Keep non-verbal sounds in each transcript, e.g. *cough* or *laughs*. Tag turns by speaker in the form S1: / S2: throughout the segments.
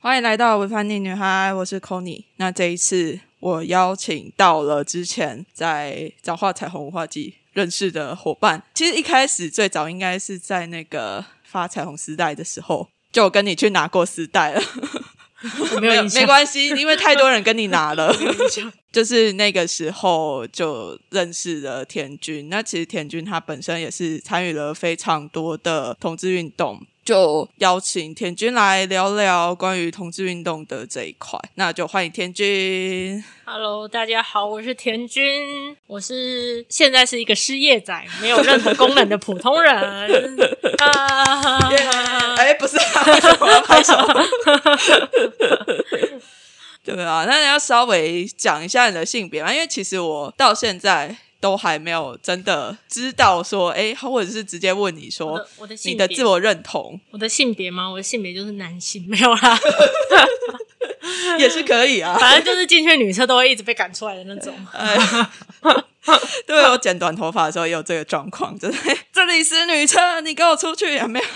S1: 欢迎来到维凡妮女孩，我是 c o n y 那这一次我邀请到了之前在早化彩虹文化季认识的伙伴。其实一开始最早应该是在那个发彩虹丝带的时候，就有跟你去拿过丝带了。*laughs*
S2: 没有 *laughs*
S1: 没关系，因为太多人跟你拿了。*laughs* 就是那个时候就认识了田军。那其实田军他本身也是参与了非常多的同志运动，就邀请田军来聊聊关于同志运动的这一块。那就欢迎田军。
S2: Hello，大家好，我是田军，我是现在是一个失业仔，没有任何功能的普通人。*laughs* 啊，
S1: 哎，不是、啊，为什么要拍手？*laughs* 对啊，那你要稍微讲一下你的性别嘛，因为其实我到现在都还没有真的知道说，哎，或者是直接问你
S2: 我
S1: 说
S2: 的我的
S1: 你的自我认同
S2: 我的性别吗？我的性别就是男性，没有啦，*laughs* *laughs*
S1: 也是可以啊。
S2: 反正就是进去女厕都会一直被赶出来的那种。
S1: 哎，*laughs* 对我剪短头发的时候也有这个状况，*laughs* 就是这里是女厕，你给我出去，有没有？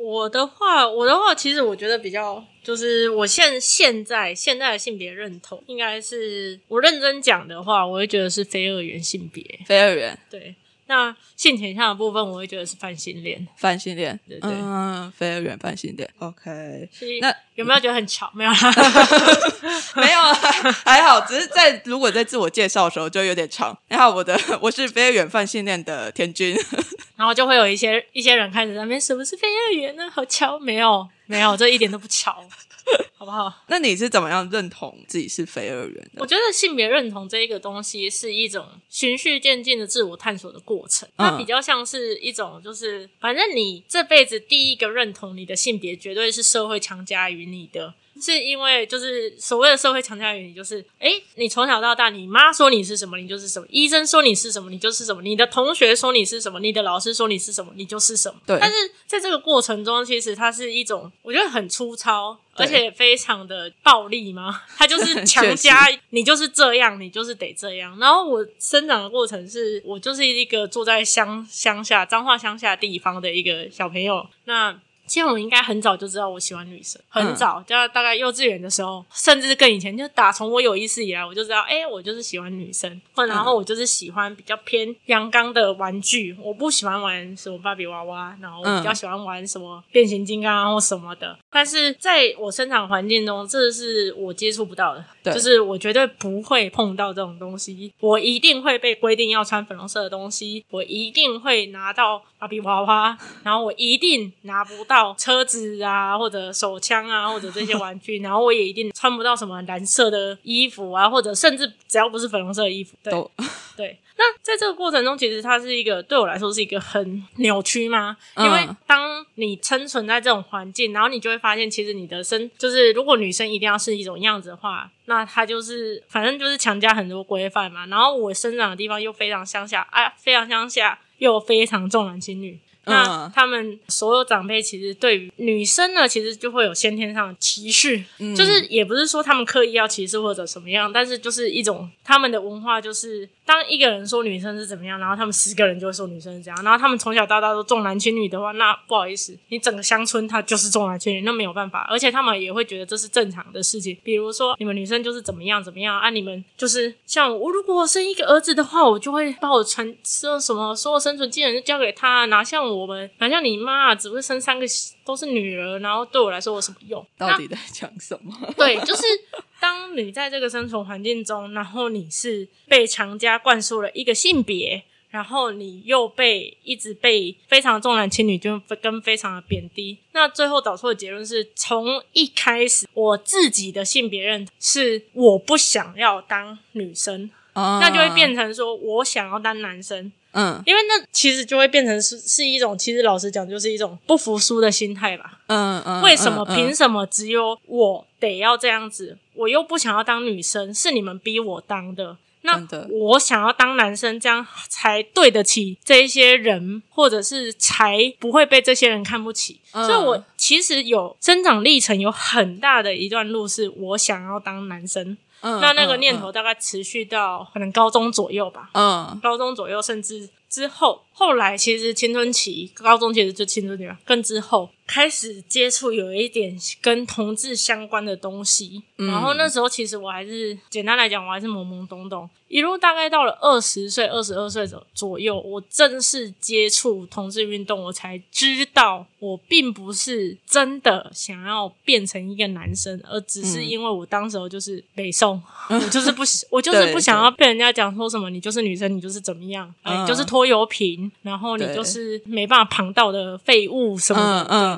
S2: 我的话，我的话，其实我觉得比较，就是我现现在现在的性别认同，应该是我认真讲的话，我会觉得是非二元性别。
S1: 非二元
S2: 对，那性倾向的部分，我会觉得是泛性恋。
S1: 泛性恋，
S2: 对对
S1: 嗯，非二元泛性恋，OK。那
S2: 有没有觉得很巧？没有啦，*laughs*
S1: 没有，还还好，只是在如果在自我介绍的时候就有点长。你好，我的我是非二元泛性恋的田君，*laughs*
S2: 然后就会有一些一些人开始在那边什么是非二元呢？好巧，没有没有，这一点都不巧，好不好？*laughs*
S1: 那你是怎么样认同自己是非二元的？
S2: 我觉得性别认同这一个东西是一种循序渐进的自我探索的过程，它
S1: 嗯
S2: 比较像是一种就是，反正你这辈子第一个认同你的性别，绝对是社会强加于你的。是因为就是所谓的社会强加于你，就是哎，你从小到大，你妈说你是什么，你就是什么；医生说你是什么，你就是什么；你的同学说你是什么，你的老师说你是什么，你就是什么。
S1: 对
S2: 但是在这个过程中，其实它是一种我觉得很粗糙，而且非常的暴力吗？它就是 *laughs* 强加你就是这样，你就是得这样。然后我生长的过程是，我就是一个住在乡乡下彰化乡下地方的一个小朋友。那其实我应该很早就知道我喜欢女生，很早，就大概幼稚园的时候，甚至更以前，就打从我有意识以来，我就知道，哎、我就是喜欢女生，或然后我就是喜欢比较偏阳刚的玩具，我不喜欢玩什么芭比娃娃，然后我比较喜欢玩什么变形金刚啊或什么的。但是在我生长环境中，这是我接触不到的，
S1: 对。
S2: 就是我绝对不会碰到这种东西，我一定会被规定要穿粉红色的东西，我一定会拿到芭比娃娃，然后我一定拿不到车子啊，或者手枪啊，或者这些玩具，*laughs* 然后我也一定穿不到什么蓝色的衣服啊，或者甚至只要不是粉红色的衣服，对
S1: 都
S2: 对。那在这个过程中，其实它是一个对我来说是一个很扭曲吗？因为
S1: 嗯
S2: 当你生存在这种环境，然后你就会发现，其实你的身就是，如果女生一定要是一种样子的话，那她就是反正就是强加很多规范嘛。然后我生长的地方又非常乡下，啊，非常乡下，又非常重男轻女。那
S1: 嗯。
S2: 他们所有长辈其实对于女生呢，其实就会有先天上的歧视，
S1: 嗯。
S2: 就是也不是说他们刻意要歧视或者什么样，但是就是一种他们的文化，就是当一个人说女生是怎么样，然后他们十个人就会说女生是这样，然后他们从小到大都重男轻女的话，那不好意思，你整个乡村他就是重男轻女，那没有办法，而且他们也会觉得这是正常的事情，比如说你们女生就是怎么样怎么样啊，你们就是像我如果生一个儿子的话，我就会把我传说什么所有生存技能就交给他，哪像我们，哪像你妈只会生三个都是女儿，然后对我来说有什么用？
S1: 到底在讲什么？*laughs*
S2: 对，就是当你在这个生存环境中，然后你是被强加灌输了一个性别，然后你又被一直被非常重男轻女，就跟非常的贬低，那最后导出的结论是从一开始我自己的性别认同是我不想要当女生，
S1: 那
S2: 就会变成说我想要当男生。
S1: 嗯
S2: 因为那其实就会变成是是一种，其实老实讲，就是一种不服输的心态吧。
S1: 嗯嗯，
S2: 为什么？
S1: 嗯
S2: 凭什么只有我得要这样子？我又不想要当女生，是你们逼我当的。那我想要当男生，这样才对得起这一些人，或者是才不会被这些人看不起。
S1: 嗯
S2: 所以，我其实有生长历程，有很大的一段路是我想要当男生。
S1: 嗯
S2: 那那个念头大概持续到可能高中左右吧。
S1: 嗯
S2: 高中左右，甚至之后，后来其实青春期，高中其实就青春期嘛，更之后，开始接触有一点跟同志相关的东西。然后那时候其实我还是简单来讲，我还是懵懵懂懂。一路大概到了二十岁、二十二岁左左右，我正式接触同志运动，我才知道我并不是真的想要变成一个男生，而只是因为我当时候就是北宋，*laughs* 我就是不，我就是不想要被人家讲说什么你就是女生，你就是怎么样，你就是拖油瓶，然后你就是没办法旁道的废物什么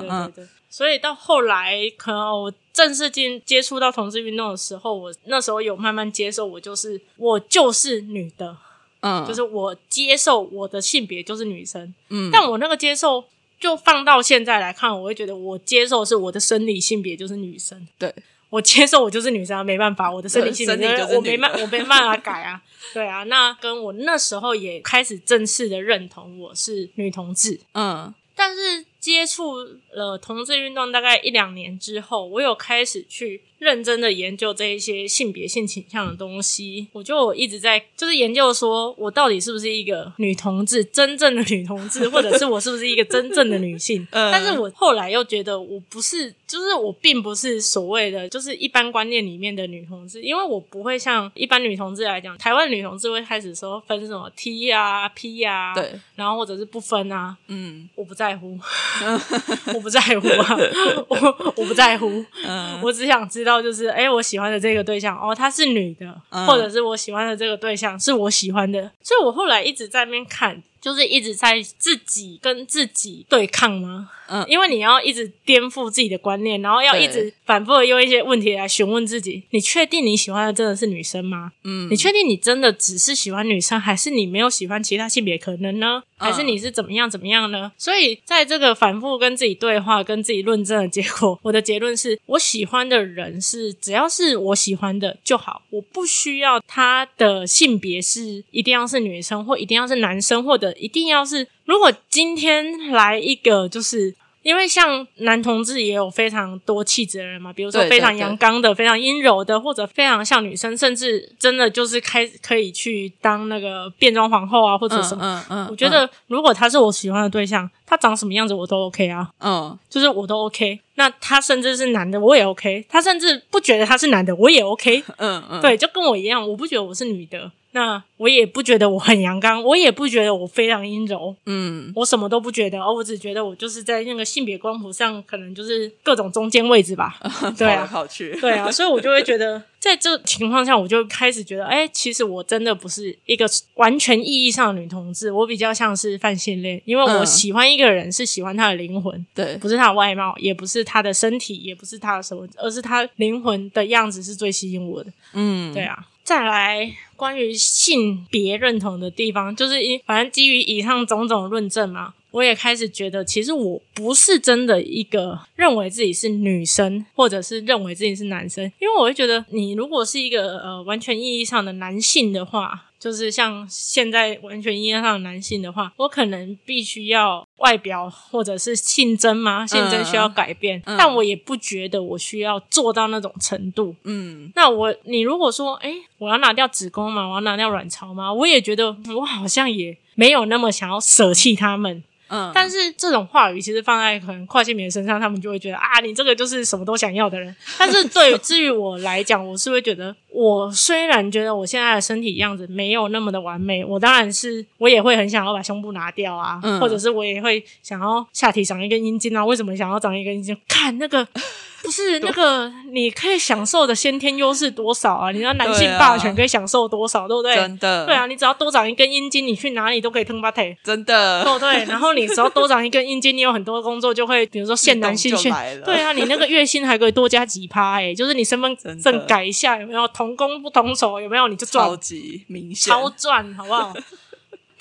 S2: 的，对对对对。所以到后来，可能我正式进接触到同志运动的时候，我那时候有慢慢接受，我就是我就是女的，嗯，就是我接受我的性别就是女生，嗯，但我那个接受就放到现在来看，我会觉得我接受是我的生理性别就是女生，
S1: 对。
S2: 我接受我就是女生，没办法，我的生理性别我没办我没办法改啊，对啊，那跟我那时候也开始正式的认同我是女同志，嗯，但是。接触了同志运动大概一两年之后，我有开始去。认真的研究这一些性别性倾向的东西，我就一直在就是研究，说我到底是不是一个女同志，真正的女同志，*laughs* 或者是我是不是一个真正的女性？*laughs* 但是我后来又觉得我不是，就是我并不是所谓的就是一般观念里面的女同志，因为我不会像一般女同志来讲，台湾女同志会开始说分什么 T 啊 P 啊，
S1: 对，
S2: 然后或者是不分啊，嗯，我不在乎，*laughs* 我不在乎啊，我我不在乎，我只想知道。就是，哎，我喜欢的这个对象，哦，她是女的，或者是我喜欢的这个对象是我喜欢的，所以我后来一直在那边看。就是一直在自己跟自己对抗吗？嗯，因为你要一直颠覆自己的观念，然后要一直反复的用一些问题来询问自己：你确定你喜欢的真的是女生吗？嗯，你确定你真的只是喜欢女生，还是你没有喜欢其他性别可能呢？还是你是怎么样怎么样呢？所以在这个反复跟自己对话、跟自己论证的结果，我的结论是我喜欢的人是只要是我喜欢的就好，我不需要他的性别是一定要是女生或一定要是男生或者。一定要是，如果今天来一个，就是因为像男同志也有非常多气质的人嘛，比如说非常阳刚的、非常阴柔的，或者非常像女生，甚至真的就是开可以去当那个变装皇后啊，或者什么。嗯嗯。我觉得如果他是我喜欢的对象，他长什么样子我都 OK 啊。嗯。就是我都 OK。那他甚至是男的，我也 OK。他甚至不觉得他是男的，我也 OK。*laughs* 嗯嗯。对，就跟我一样，我不觉得我是女的。那我也不觉得我很阳刚，我也不觉得我非常阴柔，嗯，我什么都不觉得，哦，我只觉得我就是在那个性别光谱上，可能就是各种中间位置吧，*laughs*
S1: 对啊，跑去，*laughs*
S2: 对啊，所以我就会觉得，在这情况下，我就开始觉得，哎，其实我真的不是一个完全意义上的女同志，我比较像是泛性恋，因为我喜欢一个人是喜欢他的灵魂，
S1: 对，
S2: 不是他的外貌，也不是他的身体，也不是他的什么，而是他灵魂的样子是最吸引我的，嗯，对啊。再来，关于性别认同的地方，就是一反正基于以上种种论证嘛，我也开始觉得，其实我不是真的一个认为自己是女生，或者是认为自己是男生，因为我会觉得，你如果是一个呃完全意义上的男性的话。就是像现在完全意义上的男性的话，我可能必须要外表或者是性征吗？性征需要改变，但我也不觉得我需要做到那种程度。嗯，那我你如果说，哎，我要拿掉子宫吗？我要拿掉卵巢吗？我也觉得我好像也没有那么想要舍弃他们。嗯，但是这种话语其实放在可能跨性别身上，他们就会觉得啊，你这个就是什么都想要的人。*laughs* 但是对至于我来讲，我是会觉得，我虽然觉得我现在的身体样子没有那么的完美，我当然是我也会很想要把胸部拿掉啊，或者是我也会想要下体长一根阴茎啊。为什么想要长一根阴茎？看那个。不是那个，你可以享受的先天优势多少啊？你知道男性霸权可以享受多少，对不对？
S1: 真的，
S2: 对啊，你只要多长一根阴茎，你去哪里都可以腾巴腿，
S1: 真的，
S2: 对不对？然后你只要多长一根阴茎，你有很多工作就会，比如说现男性
S1: 去，*laughs*
S2: 对啊，你那个月薪还可以多加几趴，哎，就是你身份证改一下，有没有同工不同酬？有没有你就赚，
S1: 超级明显，
S2: 超赚，好不好？*laughs*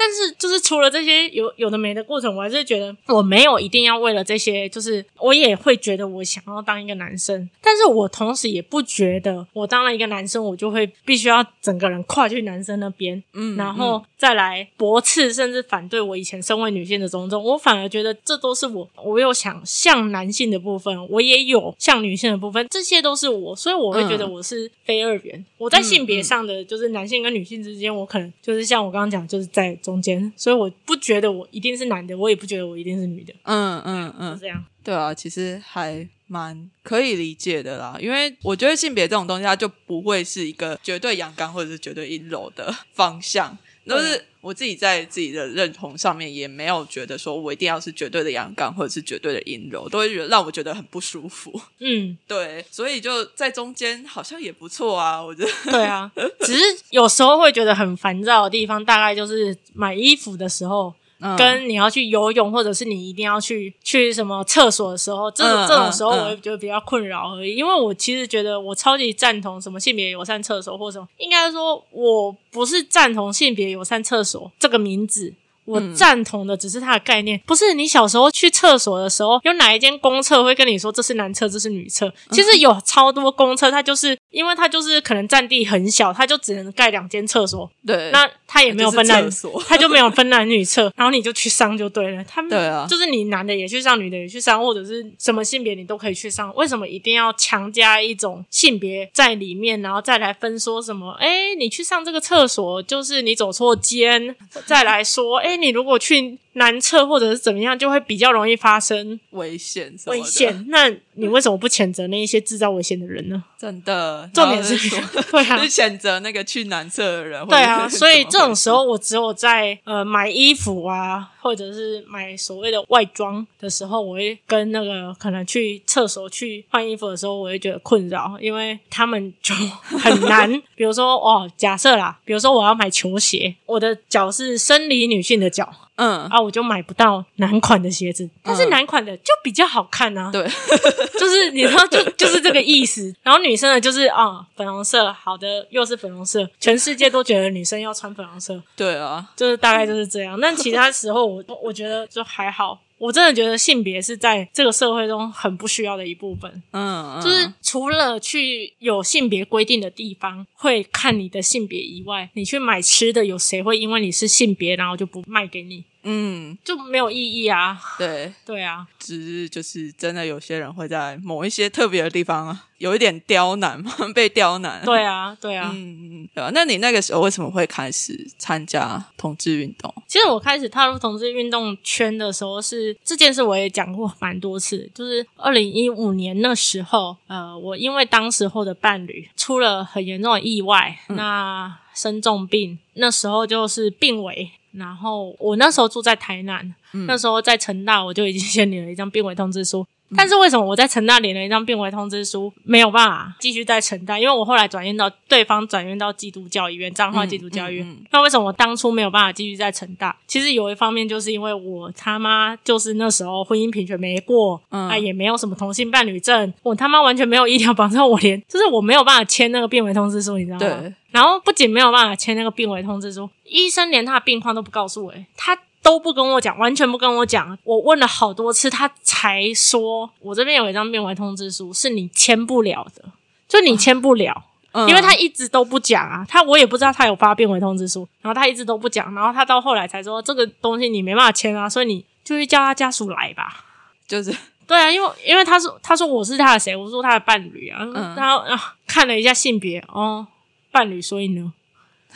S2: 但是，就是除了这些有有的没的过程，我还是觉得我没有一定要为了这些，就是我也会觉得我想要当一个男生，但是我同时也不觉得我当了一个男生，我就会必须要整个人跨去男生那边，嗯，然后再来驳斥甚至反对我以前身为女性的种种。我反而觉得这都是我，我有想像男性的部分，我也有像女性的部分，这些都是我，所以我会觉得我是非二元。我在性别上的就是男性跟女性之间，我可能就是像我刚刚讲，就是在。中间，所以我不觉得我一定是男的，我也不觉得我一定是女的，
S1: 嗯嗯嗯，
S2: 这样。
S1: 对啊，其实还蛮可以理解的啦，因为我觉得性别这种东西，它就不会是一个绝对阳刚或者是绝对阴柔的方向。都是我自己在自己的认同上面，也没有觉得说我一定要是绝对的阳刚或者是绝对的阴柔，都会觉得让我觉得很不舒服。
S2: 嗯，*laughs*
S1: 对，所以就在中间好像也不错啊，我觉得。
S2: 对啊，只是有时候会觉得很烦躁的地方，大概就是买衣服的时候，
S1: 嗯
S2: 跟你要去游泳，或者是你一定要去去什么厕所的时候，这种、
S1: 嗯
S2: 这种时候，
S1: 嗯
S2: 我会觉得比较困扰而已。因为我其实觉得我超级赞同什么性别友善厕所，或什么，应该说我不是赞同性别友善厕所这个名字。我
S1: 嗯
S2: 赞同的只是它的概念，不是你小时候去厕所的时候，有哪一间公厕会跟你说这是男厕，这是女厕？其实有超多公厕，它就是因为它就是可能占地很小，它就只能盖两间厕所，
S1: 对，
S2: 那它也没有分男
S1: 就是厕所，
S2: 它就没有分男女厕，*laughs* 然后你就去上就对了。他们
S1: 对啊
S2: 就是你男的也去上，女的也去上，或者是什么性别你都可以去上。为什么一定要强加一种性别在里面，然后再来分说什么？哎，你去上这个厕所就是你走错间，再来说，哎，你如果去男厕或者是怎么样，就会比较容易发生
S1: 危险
S2: 危，险。那你为什么不谴责那一些制造危险的人呢？
S1: 真的。
S2: 重点是
S1: 然后就说，*laughs*
S2: 对啊
S1: 是，谴责那个去男厕的人。
S2: 对啊，所以这种时候，我只有在呃买衣服啊，或者是买所谓的外装的时候，我会跟那个可能去厕所去换衣服的时候，我会觉得困扰，因为他们就很难。*laughs* 比如说哦，假设啦，比如说我要买球鞋，我的脚是生理女性的脚
S1: 嗯，
S2: 啊，我就买不到男款的鞋子，但是
S1: 嗯
S2: 男款的就比较好看啊。
S1: 对，*laughs*
S2: 就是你知道，就就是这个意思。然后女生的就是啊、粉红色，好的，又是粉红色，全世界都觉得女生要穿粉红色，
S1: 对啊，
S2: 就是大概就是这样。但其他时候我我觉得就还好。我真的觉得性别是在这个社会中很不需要的一部分，
S1: 嗯，嗯
S2: 就是除了去有性别规定的地方会看你的性别以外，你去买吃的，有谁会因为你是性别然后就不卖给你？
S1: 嗯，
S2: 就没有意义啊！
S1: 对，*laughs*
S2: 对啊，
S1: 只是就是真的有些人会在某一些特别的地方啊，有一点刁难嘛，*laughs* 被刁难。
S2: 对啊，对啊。
S1: 嗯，嗯，对吧？那你那个时候为什么会开始参加同志运动？
S2: 其实我开始踏入同志运动圈的时候是，这件事我也讲过蛮多次，就是二零一五年那时候，呃，我因为当时候的伴侣出了很严重的意外，那生重病，那时候就是病危。然后我那时候住在台南，那时候在成大我就已经先领了一张病危通知书。但是为什么我在成大领了一张病危通知书，没有办法继续在成大？因为我后来转院到对方转院到基督教医院，彰化基督教医院。
S1: 嗯嗯
S2: 那为什么我当初没有办法继续在成大？其实有一方面就是因为我他妈就是那时候婚姻平权没过，
S1: 嗯
S2: 啊也没有什么同性伴侣证，我他妈完全没有医疗保障，我连就是我没有办法签那个病危通知书，你知道吗？
S1: 对，
S2: 然后不仅没有办法签那个病危通知书，医生连他的病况都不告诉我、欸，他都不跟我讲，完全不跟我讲。我问了好多次，他才说我这边有一张病危通知书，是你签不了的，就你签不了。
S1: 嗯
S2: 因为他一直都不讲啊，他我也不知道他有发变回通知书，然后他一直都不讲，然后他到后来才说这个东西你没办法签啊，所以你就去叫他家属来吧。
S1: 就是
S2: 对啊，因为因为他说他说我是他的谁，我说他的伴侣啊，
S1: 嗯
S2: 然后啊看了一下性别哦，伴侣，所以呢，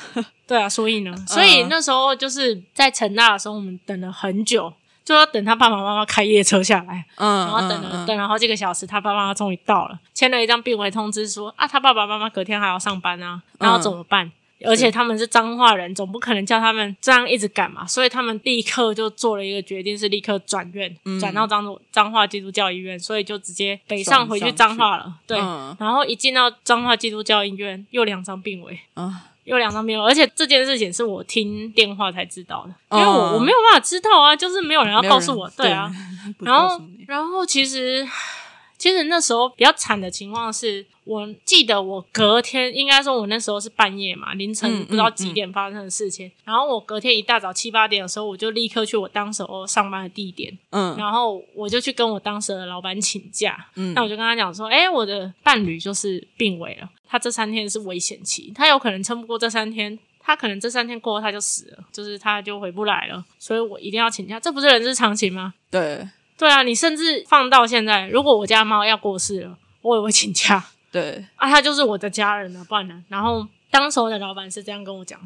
S2: *laughs* 对啊，所以呢，所以那时候就是在成大的时候，我们等了很久，就要等他爸爸妈妈开夜车下来，
S1: 嗯，
S2: 然后等了、
S1: 嗯
S2: 等了好几个小时，他爸爸妈妈终于到了，签了一张病危通知书啊，他爸爸妈妈隔天还要上班啊，然后怎么办？而且他们是彰化人，总不可能叫他们这样一直赶嘛，所以他们立刻就做了一个决定，是立刻转院，转到彰彰化基督教医院，所以就直接北上回去。彰化了。对，
S1: 嗯。
S2: 然后一进到彰化基督教医院，又两张病危，
S1: 啊，
S2: 有两张病危，而且这件事情是我听电话才知道的，因为我、
S1: 嗯
S2: 我没有办法知道啊，就是没有人要告诉我，对啊。*laughs*
S1: 不
S2: 然后然后其实，其实那时候比较惨的情况是，我记得我隔天，应该说我那时候是半夜嘛，凌晨
S1: 嗯
S2: 不知道几点发生的事情。然后我隔天一大早七八点的时候，我就立刻去我当时候上班的地点，
S1: 嗯
S2: 然后我就去跟我当时的老板请假。
S1: 嗯
S2: 那我就跟他讲说，哎，我的伴侣就是病危了，他这三天是危险期，他有可能撑不过这三天。他可能这三天过后他就死了，就是他就回不来了，所以我一定要请假，这不是人之常情吗？
S1: 对
S2: 对啊，你甚至放到现在，如果我家猫要过世了，我也会请假
S1: 对，
S2: 啊，他就是我的家人了，不然呢？然后当时候的老板是这样跟我讲，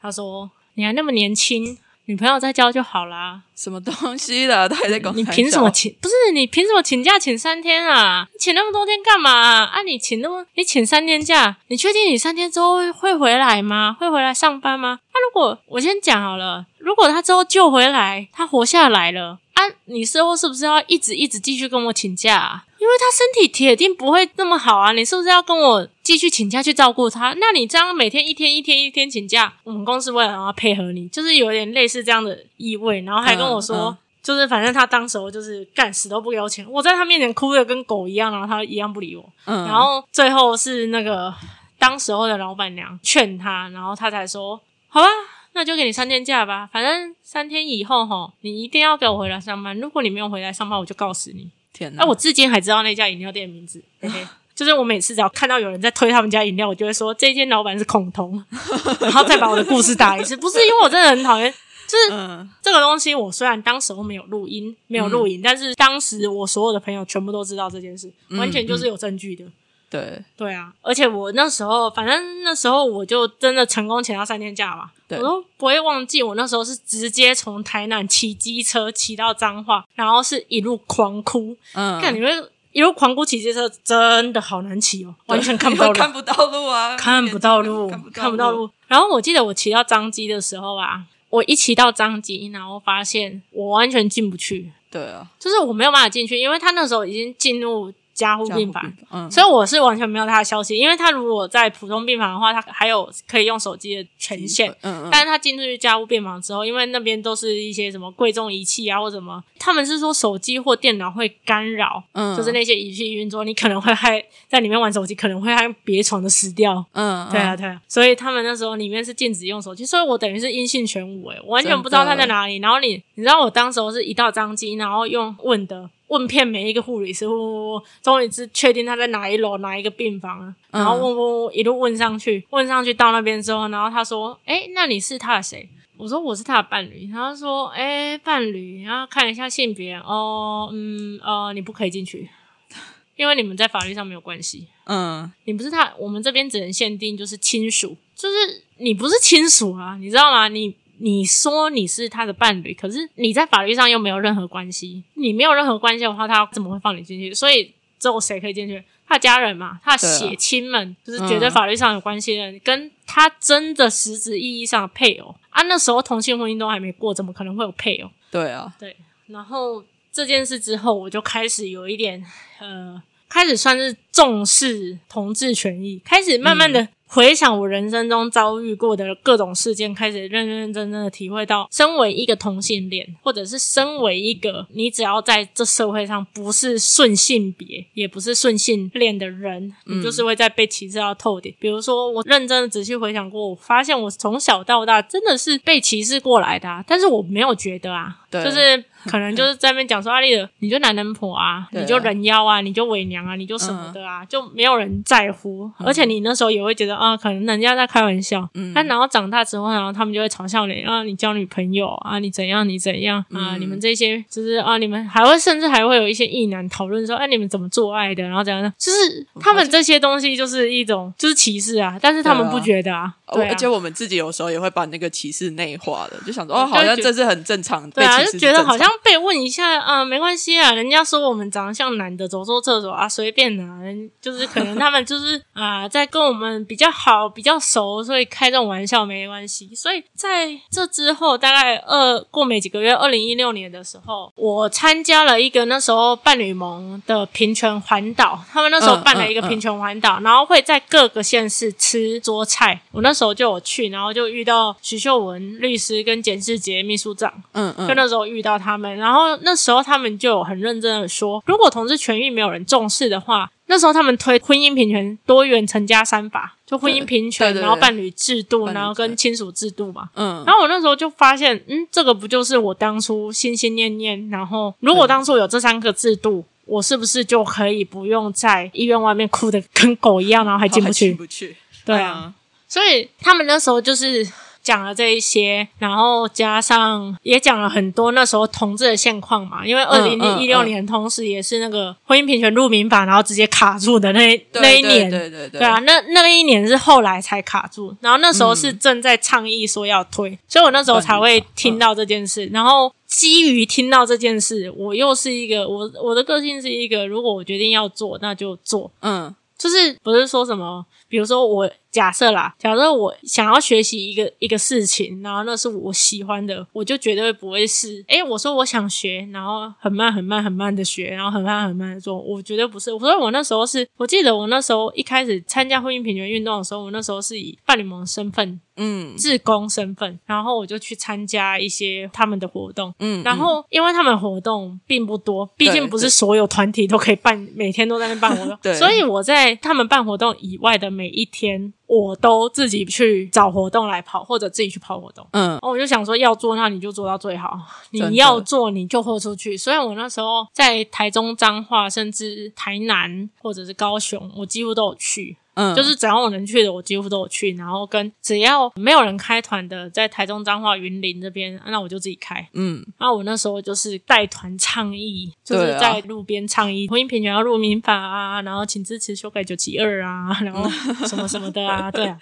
S2: 他说：“你还那么年轻，女朋友再交就好啦。
S1: 什么东西的？他还在跟我
S2: 你凭什么请？不是你凭什么请假请三天啊？你请那么多天干嘛啊？啊你请那么你请三天假，你确定你三天之后会会回来吗？会回来上班吗？那、如果我先讲好了，如果他之后救回来，他活下来了啊，你之后是不是要一直一直继续跟我请假、啊？因为他身体铁定不会那么好啊，你是不是要跟我继续请假去照顾他？那你这样每天一天一天一天请假，我们公司为了要配合你，就是有点类似这样的意味，然后还跟我说。
S1: 嗯嗯
S2: 就是反正他当时候就是干死都不给我钱，我在他面前哭的跟狗一样，然后他一样不理我。
S1: 嗯，
S2: 然后最后是那个当时候的老板娘劝他，然后他才说：“好吧，那就给你三天假吧，反正三天以后吼，你一定要给我回来上班。如果你没有回来上班，我就告死你。”
S1: 天哪！
S2: 哎、我至今还知道那家饮料店的名字，嘿嘿。就是我每次只要看到有人在推他们家饮料，我就会说这间老板是孔彤，*laughs* 然后再把我的故事打一次。不是因为我真的很讨厌，就是
S1: 嗯
S2: 这个东西，我虽然当时我没有录音，没有录影，但是当时我所有的朋友全部都知道这件事，
S1: 嗯
S2: 完全就是有证据的。
S1: 对。
S2: 对啊，而且我那时候，反正那时候我就真的成功请到三天假嘛，我都不会忘记，我那时候是直接从台南骑机车骑到彰化，然后是一路狂哭，
S1: 嗯，
S2: 看你们一路狂哭骑机车真的好难骑哦，完全看不到路，*laughs*
S1: 看不到路啊，
S2: 看不到路，*laughs*
S1: 看不
S2: 到。路。然后我记得我骑到彰基的时候啊，我一骑到彰基，然后发现我完全进不去，
S1: 对啊，
S2: 就是我没有办法进去，因为他那时候已经进入加护病房。
S1: 嗯，
S2: 所以我是完全没有他的消息，因为他如果在普通病房的话，他还有可以用手机的权限。
S1: 嗯嗯，
S2: 但是他进去加护病房之后，因为那边都是一些什么贵重仪器啊或什么，他们是说手机或电脑会干扰，
S1: 嗯
S2: 就是那些仪器运作，你可能会害在里面玩手机，可能会害别床的死掉。
S1: 嗯，
S2: 对啊，对啊，所以他们那时候里面是禁止用手机，所以我等于是音信全无诶，我完全不知道他在哪里。然后你，你知道我当时候是一道张机，然后用问的问遍每一个护理师，问问问，终于知确定他在哪一楼哪一个病房了，然后问问问一路问上去，问上去到那边之后，然后他说：“哎，那你是他的谁？”我说我是他的伴侣，然后说：“哎，伴侣，然后看一下性别，哦，嗯，呃，你不可以进去，*laughs* 因为你们在法律上没有关系。”
S1: 嗯。
S2: 你不是他，我们这边只能限定就是亲属，就是你不是亲属啊，你知道吗？你你说你是他的伴侣，可是你在法律上又没有任何关系，你没有任何关系的话，他怎么会放你进去？所以只有谁可以进去？他的家人嘛，他的血亲们，就是觉得
S1: 嗯
S2: 法律上有关系的人，跟他真的实质意义上的配偶啊，那时候同性婚姻都还没过，怎么可能会有配偶？
S1: 对啊，
S2: 对，然后这件事之后，我就开始有一点呃，开始算是重视同志权益，开始慢慢的回想我人生中遭遇过的各种事件，开始认认真真的体会到，身为一个同性恋，或者是身为一个你只要在这社会上不是顺性别，也不是顺性恋的人，你就是会在被歧视到透点。比如说，我认真的仔细回想过，我发现我从小到大真的是被歧视过来的、啊，但是我没有觉得啊，就是 *laughs* 可能就是在那边讲说阿丽的，你就男人婆啊，你就人妖啊，你就伪娘啊，你就什么的啊，就没有人在乎。而且你那时候也会觉得啊，可能人家在开玩笑。嗯，但然后长大之后，然后他们就会嘲笑你啊，你交女朋友啊，你怎样你怎样啊，你们这些就是啊，你们还会甚至还会有一些异男讨论说，哎、你们怎么做爱的，然后怎样的，就是他们这些东西就是一种就是歧视啊，但是他们不觉得啊，对啊。
S1: 而且我们自己有时候也会把那个歧视内化的，就想说哦，好像这是很正常，
S2: 对啊，就觉得好像被问一下啊、没关系啊，人家说我们长得像男的，走错厕所啊，随便啊，人就是可能他们就是 *laughs* 啊、在跟我们比较好、比较熟，所以开这种玩笑没关系。所以在这之后，大概二过没几个月，二零一六年的时候，我参加了一个那时候伴侣盟的平权环岛，他们那时候
S1: 嗯
S2: 办了一个平权环岛，然后会在各个县市吃桌菜。我那时候就有去，然后就遇到徐秀文律师跟简世杰秘书长。
S1: 嗯嗯
S2: 就那时候遇到他们，然后那时候他们就有很认真的说，如果同志权益没有人重视的话，那时候他们推婚姻平权、多元成家三法，就婚姻平权，然后伴侣制度，然后跟亲属制度嘛。
S1: 嗯，
S2: 然后我那时候就发现，嗯，这个不就是我当初心心念念，然后如果当初有这三个制度，我是不是就可以不用在医院外面哭的跟狗一样，然后还进不去？
S1: 不去，
S2: 对啊，
S1: 嗯，
S2: 所以他们那时候就是讲了这一些，然后加上也讲了很多那时候同志的现况嘛，因为二零一六年同时也是那个婚姻平权入民法，然后直接卡住的那那一年，
S1: 对对对
S2: 对。啊，那那一年是后来才卡住，然后那时候是正在倡议说要推，所以我那时候才会听到这件事，然后基于听到这件事，我又是一个我我的个性是一个，如果我决定要做，那就做，
S1: 嗯，
S2: 就是不是说什么，比如说我。假设啦，假设我想要学习一个一个事情，然后那是我喜欢的，我就绝对不会是，诶，我说我想学，然后很慢很慢很慢的学，然后很慢很慢的做，我绝对不是。所以我那时候是，我记得我那时候一开始参加婚姻平权运动的时候，我那时候是以伴侣盟身份，
S1: 嗯，
S2: 志工身份，然后我就去参加一些他们的活动，
S1: 嗯，
S2: 然后因为他们活动并不多，毕竟不是所有团体都可以办，每天都在那办活动，*laughs*
S1: 对，
S2: 所以我在他们办活动以外的每一天。我都自己去找活动来跑，或者自己去跑活动。
S1: 嗯，
S2: 我就想说，要做那你就做到最好，*laughs* 你要做你就豁出去。虽然我那时候在台中彰化，甚至台南或者是高雄，我几乎都有去。
S1: 嗯，
S2: 就是只要我能去的，我几乎都有去。然后跟只要没有人开团的，在台中彰化云林这边，那我就自己开。
S1: 嗯，
S2: 然后我那时候就是带团倡议，就是在路边倡议婚姻平权要入民法啊，然后请支持修改九七二啊，*laughs* 然后什么什么的啊，对啊，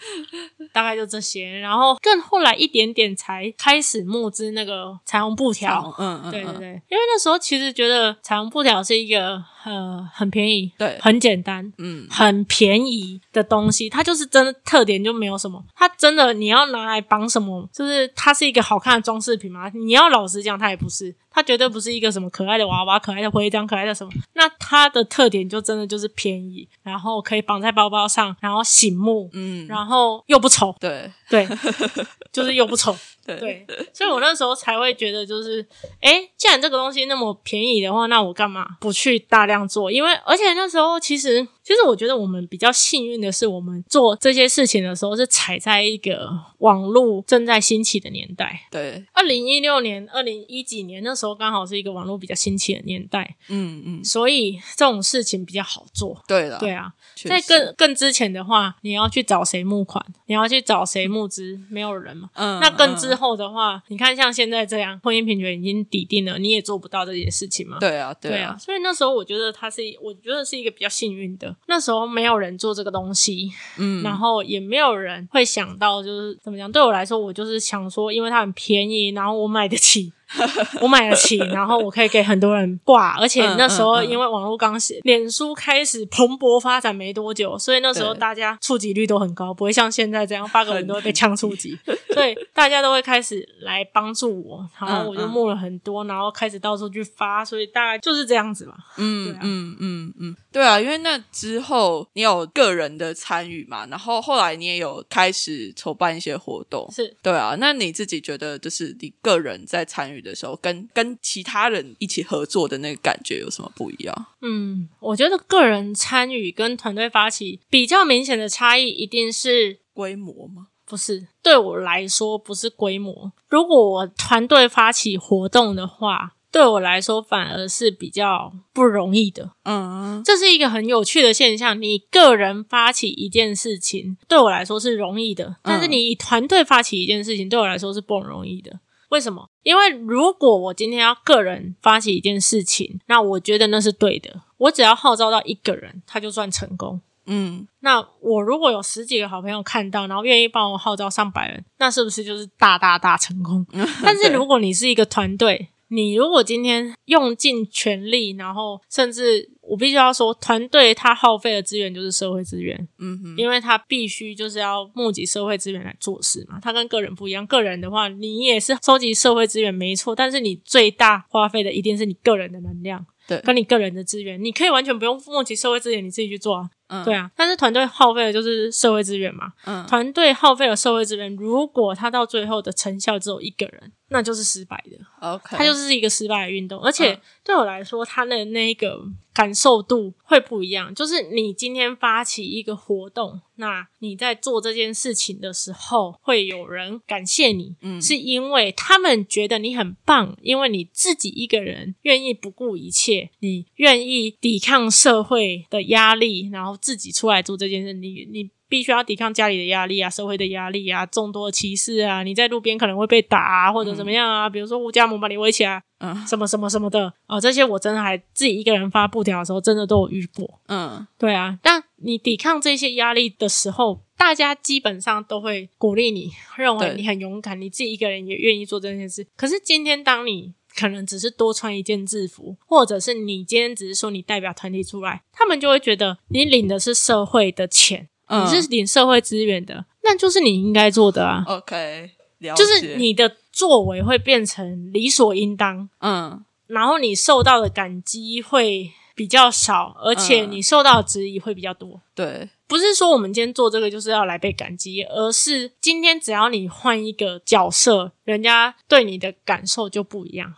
S2: 大概就这些。然后更后来一点点才开始募资那个彩虹布条。
S1: 嗯嗯，
S2: 对对对，因为那时候其实觉得彩虹布条是一个呃很便宜，
S1: 对，
S2: 很简单，
S1: 嗯，
S2: 很便宜。的东西，它就是真的特点就没有什么，它真的你要拿来绑什么，就是它是一个好看的装饰品吗？你要老实讲，它也不是，它绝对不是一个什么可爱的娃娃、可爱的徽章、可爱的什么。那它的特点就真的就是便宜，然后可以绑在包包上，然后醒目，
S1: 嗯，
S2: 然后又不丑，
S1: 对
S2: 对，就是又不丑。
S1: 对，
S2: 所以我那时候才会觉得，就是，哎，既然这个东西那么便宜的话，那我干嘛不去大量做？因为，而且那时候其实，其实我觉得我们比较幸运的是，我们做这些事情的时候是踩在一个网络正在兴起的年代。
S1: 对，
S2: 二零一六年、二零一几年那时候刚好是一个网络比较兴起的年代。
S1: 嗯嗯，
S2: 所以这种事情比较好做。
S1: 对了，
S2: 对啊，在更更之前的话，你要去找谁募款，你要去找谁募资，没有人嘛。
S1: 嗯，
S2: 那更之后的话，你看像现在这样，婚姻平权已经抵定了，你也做不到这些事情嘛。
S1: 对啊，
S2: 对啊。所以那时候我觉得他是，我觉得是一个比较幸运的。那时候没有人做这个东西，
S1: 嗯，
S2: 然后也没有人会想到，就是怎么讲？对我来说，我就是想说，因为它很便宜，然后我买得起。*laughs* 我买得起，然后我可以给很多人挂，而且那时候因为网络刚写，脸书开始蓬勃发展没多久，所以那时候大家触及率都很高，不会像现在这样八个人都会被呛触及，*laughs* 所以大家都会开始来帮助我，然后我就募了很多，然后开始到处去发，所以大概就是这样子吧。
S1: 嗯啊。嗯嗯嗯，对啊，因为那之后你有个人的参与嘛，然后后来你也有开始筹办一些活动，
S2: 是。
S1: 对啊，那你自己觉得就是你个人在参与。的时候，跟跟其他人一起合作的那个感觉有什么不一样？
S2: 嗯，我觉得个人参与跟团队发起比较明显的差异，一定是
S1: 规模吗？
S2: 不是，对我来说不是规模。如果我团队发起活动的话，对我来说反而是比较不容易的。
S1: 嗯，
S2: 这是一个很有趣的现象。你个人发起一件事情，对我来说是容易的，但是你以团队发起一件事情，对我来说是不容易的。为什么？因为如果我今天要个人发起一件事情，那我觉得那是对的。我只要号召到一个人，他就算成功。
S1: 嗯，
S2: 那我如果有十几个好朋友看到，然后愿意帮我号召上百人，那是不是就是大大大成功？*laughs* 但是如果你是一个团队，你如果今天用尽全力，然后甚至我必须要说，团队它耗费的资源就是社会资源，
S1: 嗯哼，
S2: 因为它必须就是要募集社会资源来做事嘛。它跟个人不一样，个人的话，你也是收集社会资源没错，但是你最大花费的一定是你个人的能量，
S1: 对，
S2: 跟你个人的资源，你可以完全不用募集社会资源，你自己去做啊。
S1: 嗯，
S2: 对啊，但是团队耗费的就是社会资源嘛。
S1: 嗯，
S2: 团队耗费了社会资源，如果他到最后的成效只有一个人，那就是失败的。
S1: OK，
S2: 他就是一个失败的运动，而且对我来说，他的那个感受度会不一样。就是你今天发起一个活动，那你在做这件事情的时候，会有人感谢你，
S1: 嗯，
S2: 是因为他们觉得你很棒，因为你自己一个人愿意不顾一切，你愿意抵抗社会的压力，然后自己出来做这件事，你你。必须要抵抗家里的压力啊、社会的压力啊、众多的歧视啊，你在路边可能会被打啊，或者怎么样啊，比如说吴家母把你围起来，
S1: 嗯
S2: 什么什么什么的啊、这些我真的还自己一个人发布条的时候，真的都有遇过。
S1: 嗯
S2: 对啊，但你抵抗这些压力的时候，大家基本上都会鼓励你，认为你很勇敢，你自己一个人也愿意做这件事。可是今天当你可能只是多穿一件制服，或者是你今天只是说你代表团体出来，他们就会觉得你领的是社会的钱，
S1: 嗯，
S2: 你是领社会资源的，那就是你应该做的啊。
S1: OK，了
S2: 就是你的作为会变成理所应当，
S1: 嗯
S2: 然后你受到的感激会比较少，而且
S1: 嗯
S2: 你受到的质疑会比较多。
S1: 对，
S2: 不是说我们今天做这个就是要来被感激，而是今天只要你换一个角色，人家对你的感受就不一样。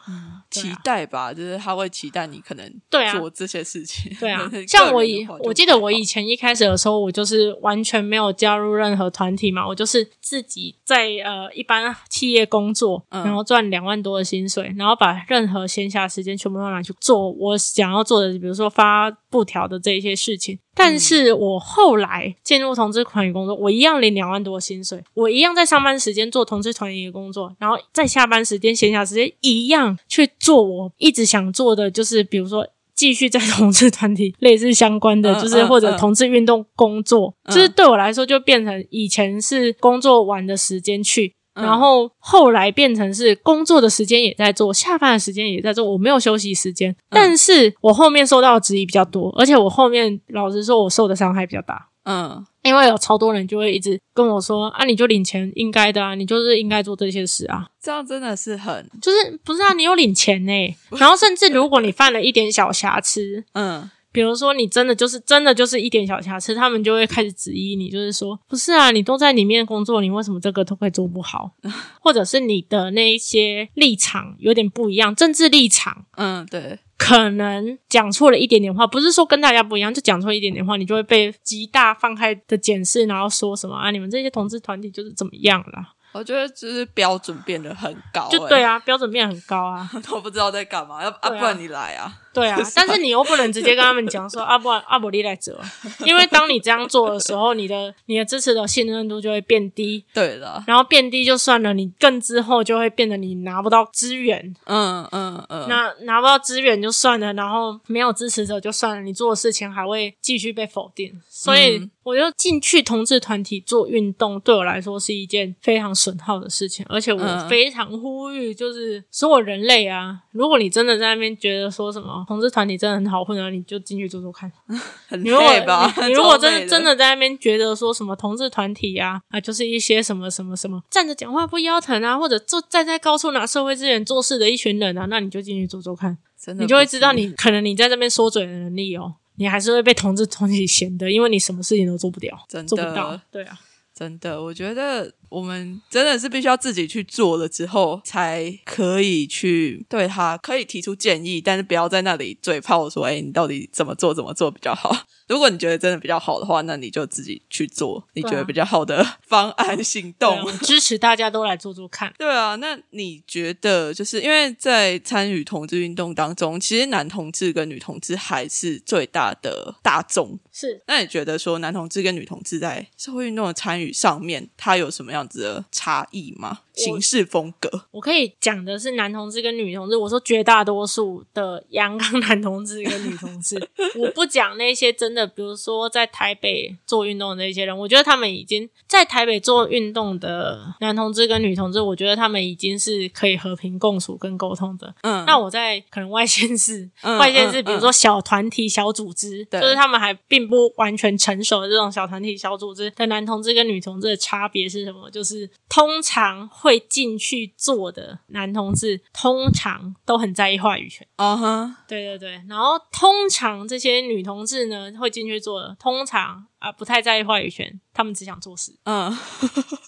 S1: 期待吧，就是他会期待你可能
S2: 对啊
S1: 做这些事情。
S2: 对啊 *laughs* 像我以我记得我以前一开始的时候，我就是完全没有加入任何团体嘛，我就是自己在呃一般企业工作，
S1: 嗯
S2: 然后赚两万多的薪水，然后把任何闲暇时间全部都拿去做我想要做的，比如说发布条的这一些事情。但是我后来进入同志团体工作，我一样领两万多薪水，我一样在上班时间做同志团体的工作，然后在下班时间、闲暇时间一样去做我一直想做的，就是比如说继续在同志团体类似相关的，
S1: 嗯
S2: 就是或者同志运动工作，
S1: 嗯
S2: 就是对我来说就变成以前是工作完的时间去。
S1: 嗯
S2: 然后后来变成是工作的时间也在做，下班的时间也在做，我没有休息时间。但是我后面受到的质疑比较多，而且我后面老实说，我受的伤害比较大。
S1: 嗯
S2: 因为有超多人就会一直跟我说啊，你就领钱，应该的啊，你就是应该做这些事啊，
S1: 这样真的是很
S2: 就是不是啊，你有领钱呢、然后甚至如果你犯了一点小瑕疵，
S1: 嗯
S2: 比如说你真的就是真的就是一点小瑕疵，他们就会开始质疑你，就是说不是啊，你都在里面工作，你为什么这个都会做不好？*laughs* 或者是你的那一些立场有点不一样，政治立场
S1: 嗯对
S2: 可能讲错了一点点话，不是说跟大家不一样，就讲错一点点话，你就会被极大放开的检视，然后说什么啊，你们这些同志团体就是怎么样啦？
S1: 我觉得就是标准变得很高、
S2: 就对
S1: 啊，
S2: 啊，标准变很高啊，*laughs*
S1: 我不知道在干嘛，要啊
S2: 对啊
S1: 不然你来啊，
S2: 对 *laughs* 啊，但是你又不能直接跟他们讲说 *laughs* 啊不然阿伯利来折，*laughs* 因为当你这样做的时候，你的你的支持的信任度就会变低，
S1: 对的，
S2: 然后变低就算了，你更之后就会变得你拿不到资源，
S1: 嗯嗯嗯，
S2: 那拿不到资源就算了，然后没有支持者就算了，你做的事情还会继续被否定，所以
S1: 嗯。
S2: 我就进去同志团体做运动对我来说是一件非常损耗的事情，而且我
S1: 嗯。
S2: 非常呼吁，就是所有人类啊，如果你真的在那边觉得说什么同志团体真的很好混啊，你就进去做做看。*laughs*
S1: 很累吧？
S2: 你你如果真的真的在那边觉得说什么同志团体呀啊就是一些什么什么什么站着讲话不腰疼啊，或者坐站在高处拿社会资源做事的一群人啊，那你就进去做做看。
S1: 真的
S2: 你就会知道你可能你在这边说嘴的能力哦，你还是会被同志团体嫌的，因为你什么事情都做不了，
S1: 真
S2: 做不到
S1: 的。
S2: 对啊，
S1: 真的，我觉得我们真的是必须要自己去做了之后，才可以去对他可以提出建议，但是不要在那里嘴炮说：“哎，你到底怎么做怎么做比较好？” *laughs* 如果你觉得真的比较好的话，那你就自己去做你觉得比较好的方案行动。
S2: 啊支持大家都来做做看。*laughs*
S1: 对啊，那你觉得就是因为在参与同志运动当中，其实男同志跟女同志还是最大的大众。
S2: 是
S1: 那你觉得说男同志跟女同志在社会运动的参与上面，他有什么样样子的差异吗？行事风格？
S2: 我可以讲的是男同志跟女同志，我说绝大多数的阳刚男同志跟女同志，*laughs* 我不讲那些真的，比如说在台北做运动的那些人，我觉得他们已经在台北做运动的男同志跟女同志，我觉得他们已经是可以和平共处跟沟通的。
S1: 嗯，
S2: 那我在可能外县市，
S1: 嗯
S2: 外县市，
S1: 嗯
S2: 比如说小团体、小组织，
S1: 对
S2: 就是他们还并不完全成熟的这种小团体、小组织的男同志跟女同志的差别是什么？就是通常会进去做的男同志，通常都很在意话语权。
S1: 啊哈，
S2: 对对对，然后通常这些女同志呢，会进去做的，通常啊不太在意话语权，他们只想做事。
S1: 嗯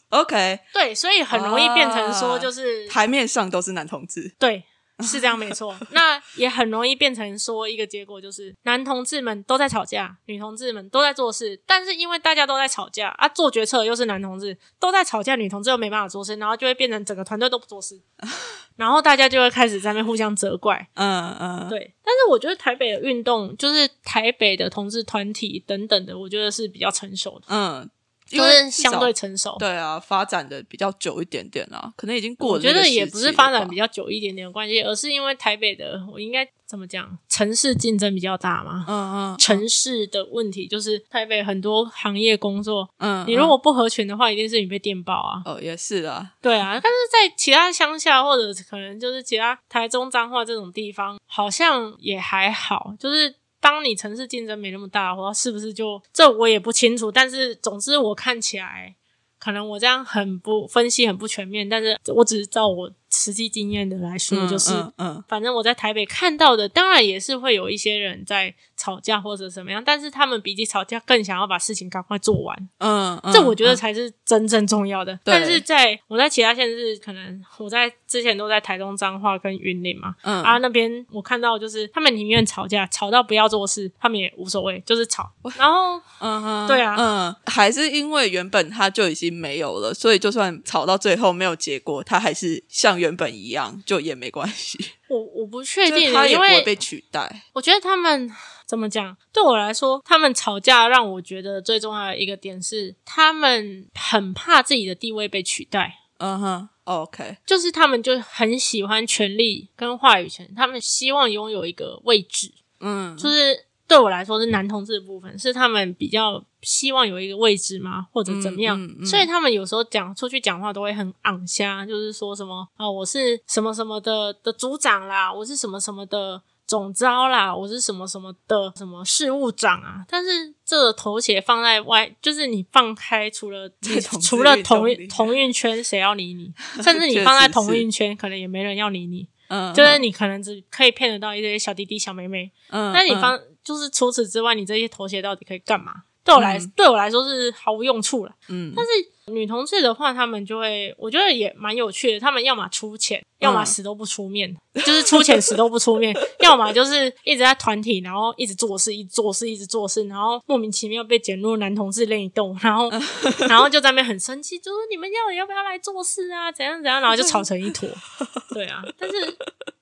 S1: ，OK，
S2: 对，所以很容易变成说，
S1: 啊
S2: 就是、
S1: 台面上都是男同志，
S2: 对，*laughs* 是这样没错。那也很容易变成说一个结果，就是男同志们都在吵架，女同志们都在做事，但是因为大家都在吵架啊，做决策又是男同志都在吵架，女同志又没办法做事，然后就会变成整个团队都不做事，*laughs* 然后大家就会开始在那边互相责怪。
S1: 嗯嗯，
S2: 对，但是我觉得台北的运动，就是台北的同志团体等等的，我觉得是比较成熟的。
S1: 嗯，因
S2: 就是相对成熟。
S1: 对啊，发展的比较久一点点啊，可能已经过
S2: 我觉
S1: 了那个时期了吧。
S2: 得也不是发展比较久一点点的关系，而是因为台北的，我应该怎么讲，城市竞争比较大嘛。
S1: 嗯嗯 *laughs*
S2: 城市的问题就是台北很多行业工作，
S1: 嗯，
S2: 你如果不合群的话，一定是你被电爆啊。
S1: 哦也是啊，
S2: 对啊，但是在其他乡下或者可能就是其他台中彰化这种地方，好像也还好。就是当你城市竞争没那么大的话，是不是就这我也不清楚。但是总之我看起来，可能我这样很不分析很不全面，但是我只是照我实际经验的来说，
S1: 嗯
S2: 就是。
S1: 嗯嗯
S2: 反正我在台北看到的，当然也是会有一些人在吵架或者怎么样，但是他们比起吵架更想要把事情赶快做完。
S1: 嗯，嗯
S2: 这我觉得
S1: 嗯
S2: 才是真正重要的。
S1: 对
S2: 但是在我在其他县市，可能我在之前都在台东彰化跟云林嘛，
S1: 嗯
S2: 啊那边我看到就是他们宁愿吵架，吵到不要做事，他们也无所谓，就是吵。然后
S1: 嗯哼，
S2: 对啊
S1: 嗯，还是因为原本他就已经没有了，所以就算吵到最后没有结果，他还是像原本一样，就也没关系，
S2: 我我不确定，因为
S1: 他也不会被取代。
S2: 我觉得他们怎么讲？对我来说，他们吵架让我觉得最重要的一个点是，他们很怕自己的地位被取代。
S1: 嗯哼，OK，
S2: 就是他们就很喜欢权力跟话语权，他们希望拥有一个位置，
S1: 嗯，
S2: 就是对我来说是男同志的部分，是他们比较希望有一个位置吗，或者怎么样？
S1: 嗯嗯嗯
S2: 所以他们有时候讲出去讲话都会很昂瞎，就是说什么啊、我是什么什么的的组长啦，我是什么什么的。总招啦，我是什么什么的什么事务长啊，但是这个头衔放在外，就是你放开，除了你 *laughs*
S1: 在同志
S2: 除了同运同运圈，谁要理你？*laughs* 甚至你放在同
S1: 实是
S2: 运圈，可能也没人要理你。
S1: 嗯，
S2: 就是你可能只可以骗得到一些小弟弟、小妹妹，
S1: 嗯，
S2: 那你
S1: 嗯
S2: 方就是除此之外，你这些头衔到底可以干嘛？对我来、对我来说是毫无用处了。
S1: 嗯，
S2: 但是女同志的话，他们就会，我觉得也蛮有趣的。他们要么出钱，要么死都不出面，就是出钱死都不出面；要么就是一直在团体，然后一直做事，一直做事，一直做事，然后莫名其妙被卷入男同志内斗，然后 *laughs* 然后就在那边很生气，就说你们要要不要来做事啊？怎样怎样，然后就吵成一坨。*laughs* 对啊，但是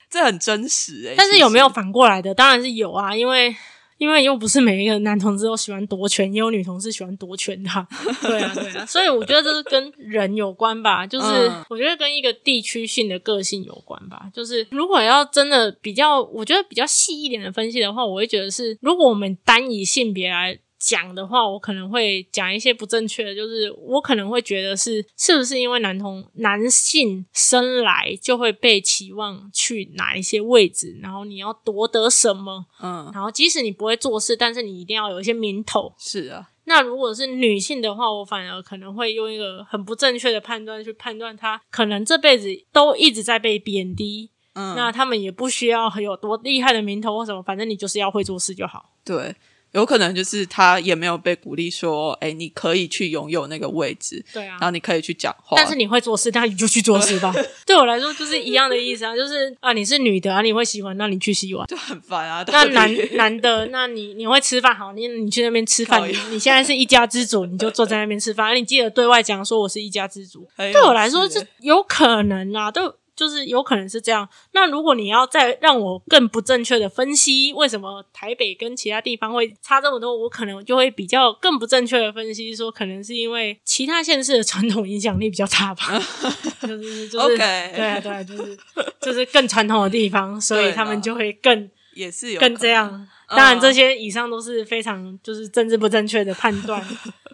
S1: 这很真实哎、
S2: 但是有没有反过来的？当然是有啊，因为因为又不是每一个男同志都喜欢夺权，也有女同志喜欢夺权的啊、*laughs* 对啊，对啊，所以我觉得这是跟人有关吧，就是
S1: 嗯
S2: 我觉得跟一个地区性的个性有关吧。就是如果要真的比较，我觉得比较细一点的分析的话，我会觉得是，如果我们单以性别来。讲的话，我可能会讲一些不正确的，就是我可能会觉得是是不是因为男同男性生来就会被期望去哪一些位置，然后你要夺得什么，
S1: 嗯
S2: 然后即使你不会做事，但是你一定要有一些名头。
S1: 是啊，
S2: 那如果是女性的话，我反而可能会用一个很不正确的判断去判断她可能这辈子都一直在被贬低，
S1: 嗯，
S2: 那他们也不需要有多厉害的名头或什么，反正你就是要会做事就好。
S1: 对。有可能就是他也没有被鼓励说，哎，你可以去拥有那个位置，
S2: 对啊
S1: 然，后你可以去讲话。
S2: 但是你会做事，那你就去做事吧。对我来说就是一样的意思啊，就是啊，你是女的啊，你会洗碗，那你去洗碗。
S1: 就很烦啊。*laughs*
S2: 那男男的，那你你会吃饭好，你你去那边吃饭，你你现在是一家之主，你就坐在那边吃饭，你记得对外讲说我是一家之主。对我来说
S1: 是
S2: 是有可能啊，都就是有可能是这样。那如果你要再让我更不正确的分析为什么台北跟其他地方会差这么多，我可能就会比较更不正确的分析说，可能是因为其他县市的传统影响力比较大吧，*laughs* 就是就是对啊对啊，就是就是更传统的地方，所以他们就会更。
S1: 也是有
S2: 更。这样。
S1: 嗯
S2: 当然，这些以上都是非常就是政治不正确的判断。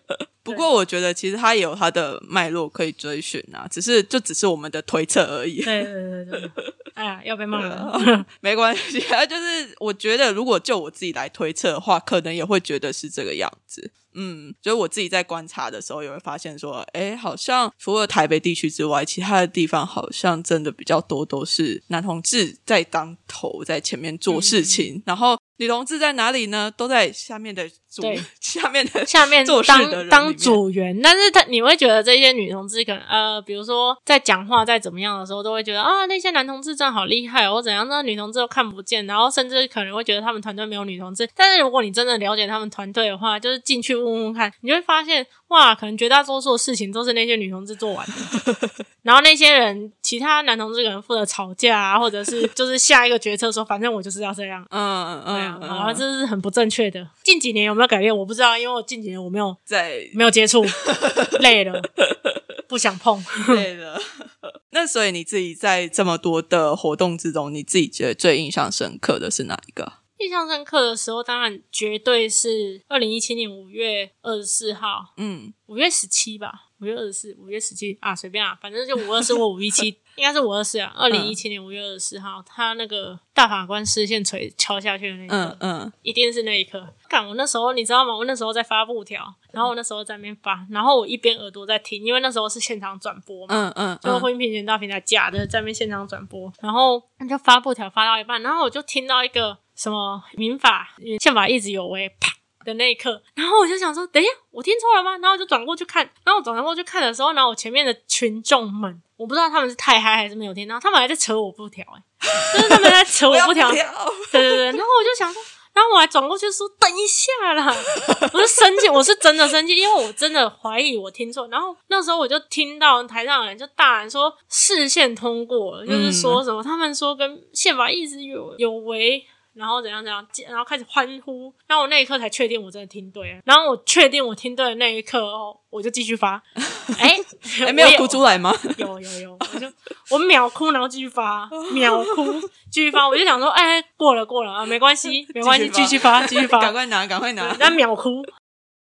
S2: *laughs*
S1: 不过我觉得其实他也有他的脉络可以追寻啊，只是就只是我们的推测而已。
S2: 对对对对，哎呀，要被骂了。*laughs*
S1: 没关系 *laughs* 啊，就是我觉得如果就我自己来推测的话，可能也会觉得是这个样子。嗯，所以我自己在观察的时候，也会发现说，哎，好像除了台北地区之外，其他的地方好像真的比较多都是男同志在当头，在前面做事情，然后女同志在哪里呢？都在下面的组
S2: 对 *laughs*
S1: 下面的 *laughs*
S2: 下面
S1: 做事的人
S2: 当当组员，但是他你会觉得这些女同志可能呃，比如说在讲话在怎么样的时候，都会觉得啊那些男同志真的好厉害哦，或怎样，那女同志都看不见，然后甚至可能会觉得他们团队没有女同志。但是如果你真的了解他们团队的话，就是进去问问看，你就会发现哇，可能绝大多数的事情都是那些女同志做完的。*laughs* 然后那些人，其他男同志可能负责吵架啊，或者是就是下一个决策说，反正我就是要这样。
S1: 嗯嗯
S2: 对啊这是很不正确的。近几年有没有改变？我不知道，因为我近几年我没有
S1: 在
S2: 没有接触，*laughs* 累了，不想碰。*laughs*
S1: 累了。那所以你自己在这么多的活动之中，你自己觉得最印象深刻的是哪一个？
S2: 印象深刻的时候，当然绝对是二零一七年五月二十四号，
S1: 嗯
S2: 五月十七吧，五月二十四，五月十七啊，随便啊，反正就五二四或五一七，应该是五二四啊。二零一七年五月二十四号，他那个大法官视线锤敲下去的那一刻，
S1: 嗯嗯
S2: 一定是那一刻。干，我那时候你知道吗？我那时候在发布条，然后我那时候在那边发，然后我一边耳朵在听，因为那时候是现场转播嘛。
S1: 嗯嗯，
S2: 就婚姻平权大平台假的在那边现场转播，然后就发布条发到一半，然后我就听到一个什么民法宪法一直有违，啪的那一刻，然后我就想说，等一下，我听错了吗？然后我就转过去看，然后我转过去看的时候，然后我前面的群众们，我不知道他们是太嗨还是没有听到，他们还在扯我布条、欸，就是他们在扯我布条，*laughs* 对对对，然后我就想说。然后我还转过去说：“等一下啦！”我是生气，我是真的生气，因为我真的怀疑我听错。然后那时候我就听到台上的人就大喊说：“视线通过了，就是说什么他们说跟宪法意思有有违。”然后怎样怎样，然后开始欢呼，然后我那一刻才确定我真的听对了。然后我确定我听对的那一刻哦，我就继续发。*laughs* 哎，
S1: 哎，没有哭出来吗？
S2: 有有有，我就我秒哭，然后继续发，秒哭继续发。我就想说，哎，过了过了啊，没关系没关系，继续发继续发，*laughs*
S1: 赶快拿赶快拿。
S2: 那秒哭，